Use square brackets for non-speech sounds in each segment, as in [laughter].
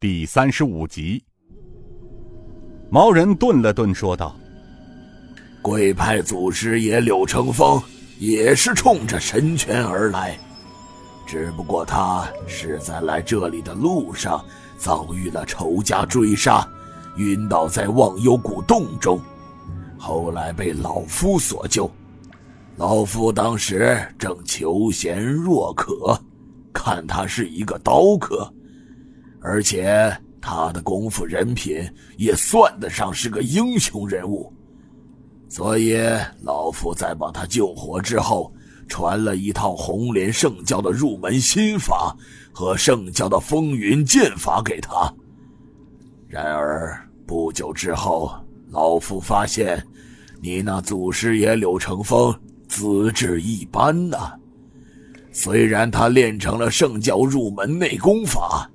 第三十五集。毛人顿了顿，说道：“贵派祖师爷柳成风也是冲着神泉而来，只不过他是在来这里的路上遭遇了仇家追杀，晕倒在忘忧谷洞中，后来被老夫所救。老夫当时正求贤若渴。”看他是一个刀客，而且他的功夫人品也算得上是个英雄人物，所以老夫在把他救活之后，传了一套红莲圣教的入门心法和圣教的风云剑法给他。然而不久之后，老夫发现，你那祖师爷柳成风资质一般呐。虽然他练成了圣教入门内功法，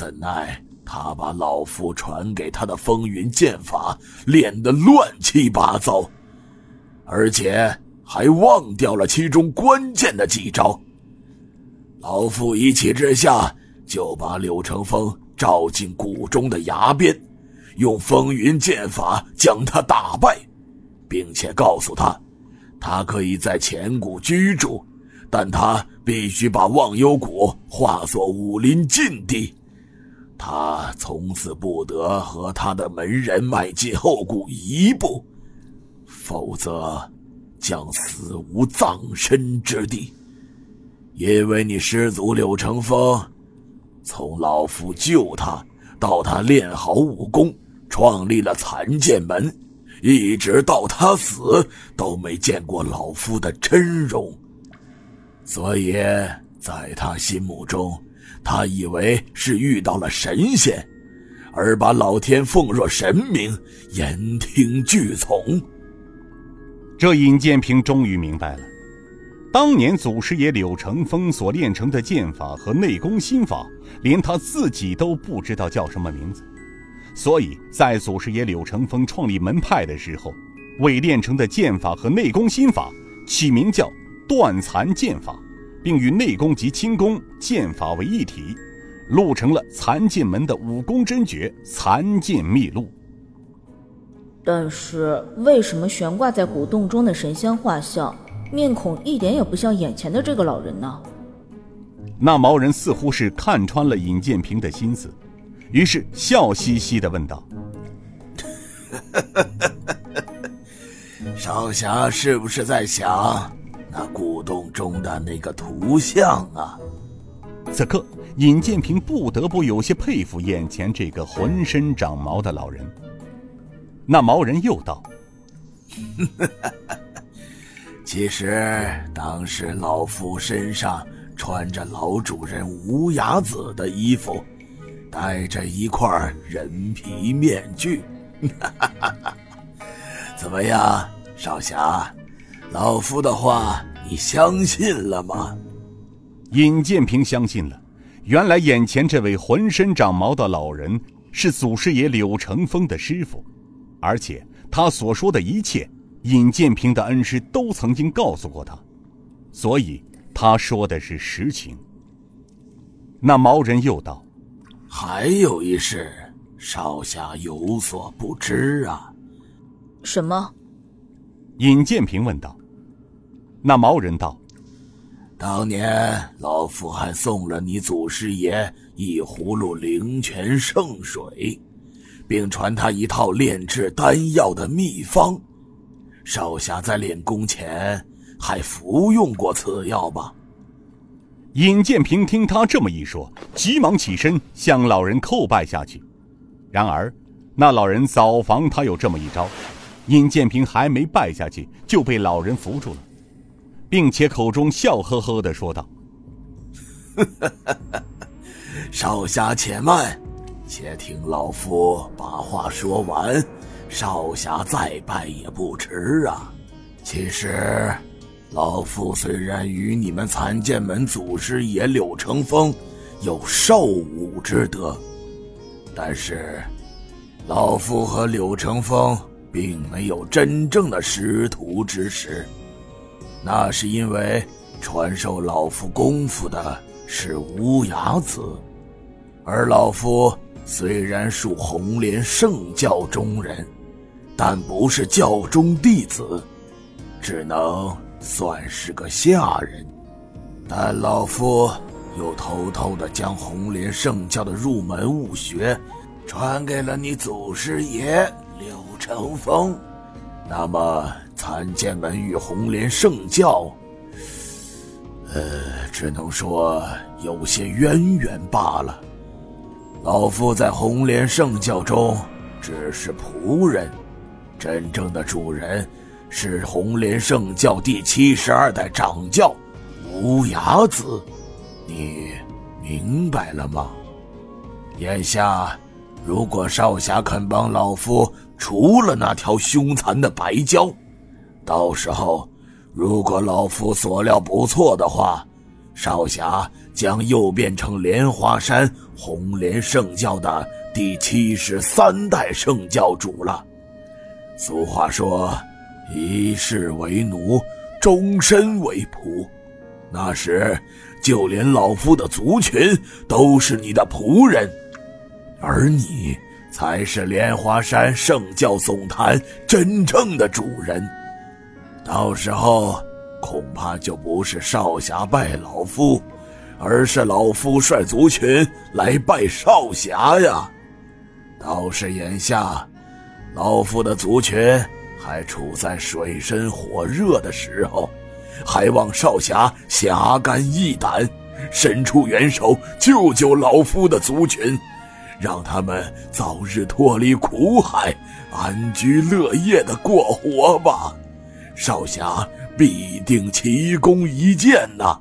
怎奈他把老夫传给他的风云剑法练得乱七八糟，而且还忘掉了其中关键的几招。老夫一气之下就把柳成风召进谷中的崖边，用风云剑法将他打败，并且告诉他，他可以在前谷居住。但他必须把忘忧谷化作武林禁地，他从此不得和他的门人迈进后谷一步，否则将死无葬身之地。因为你师祖柳成风，从老夫救他到他练好武功，创立了残剑门，一直到他死都没见过老夫的真容。所以，在他心目中，他以为是遇到了神仙，而把老天奉若神明，言听俱从。这尹建平终于明白了，当年祖师爷柳成风所练成的剑法和内功心法，连他自己都不知道叫什么名字。所以在祖师爷柳成风创立门派的时候，为练成的剑法和内功心法起名叫。断残剑法，并与内功及轻功剑法为一体，录成了残剑门的武功真诀《残剑秘录》。但是，为什么悬挂在古洞中的神仙画像，面孔一点也不像眼前的这个老人呢？那毛人似乎是看穿了尹建平的心思，于是笑嘻嘻的问道：“少侠是不是在想？”那古洞中的那个图像啊！此刻，尹建平不得不有些佩服眼前这个浑身长毛的老人。那毛人又道：“ [laughs] 其实当时老夫身上穿着老主人无崖子的衣服，戴着一块人皮面具。[laughs] 怎么样，少侠？”老夫的话，你相信了吗？尹建平相信了。原来眼前这位浑身长毛的老人是祖师爷柳成风的师傅，而且他所说的一切，尹建平的恩师都曾经告诉过他，所以他说的是实情。那毛人又道：“还有一事，少侠有所不知啊。”什么？尹建平问道。那毛人道：“当年老夫还送了你祖师爷一葫芦灵泉圣水，并传他一套炼制丹药的秘方。少侠在练功前还服用过此药吧？”尹建平听他这么一说，急忙起身向老人叩拜下去。然而，那老人早防他有这么一招，尹建平还没拜下去，就被老人扶住了。并且口中笑呵呵的说道：“ [laughs] 少侠且慢，且听老夫把话说完。少侠再拜也不迟啊。其实，老夫虽然与你们残剑门祖师爷柳成风有授武之德，但是，老夫和柳成风并没有真正的师徒之实。”那是因为传授老夫功夫的是乌崖子，而老夫虽然属红莲圣教中人，但不是教中弟子，只能算是个下人。但老夫又偷偷的将红莲圣教的入门武学传给了你祖师爷柳成风。那么，参见门与红莲圣教，呃，只能说有些渊源罢了。老夫在红莲圣教中只是仆人，真正的主人是红莲圣教第七十二代掌教无崖子。你明白了吗？眼下，如果少侠肯帮老夫。除了那条凶残的白蛟，到时候如果老夫所料不错的话，少侠将又变成莲花山红莲圣教的第七十三代圣教主了。俗话说：“一世为奴，终身为仆。”那时，就连老夫的族群都是你的仆人，而你。才是莲花山圣教总坛真正的主人，到时候恐怕就不是少侠拜老夫，而是老夫率族群来拜少侠呀。倒是眼下，老夫的族群还处在水深火热的时候，还望少侠侠肝义胆，伸出援手救救老夫的族群。让他们早日脱离苦海，安居乐业的过活吧。少侠必定奇功一件呐。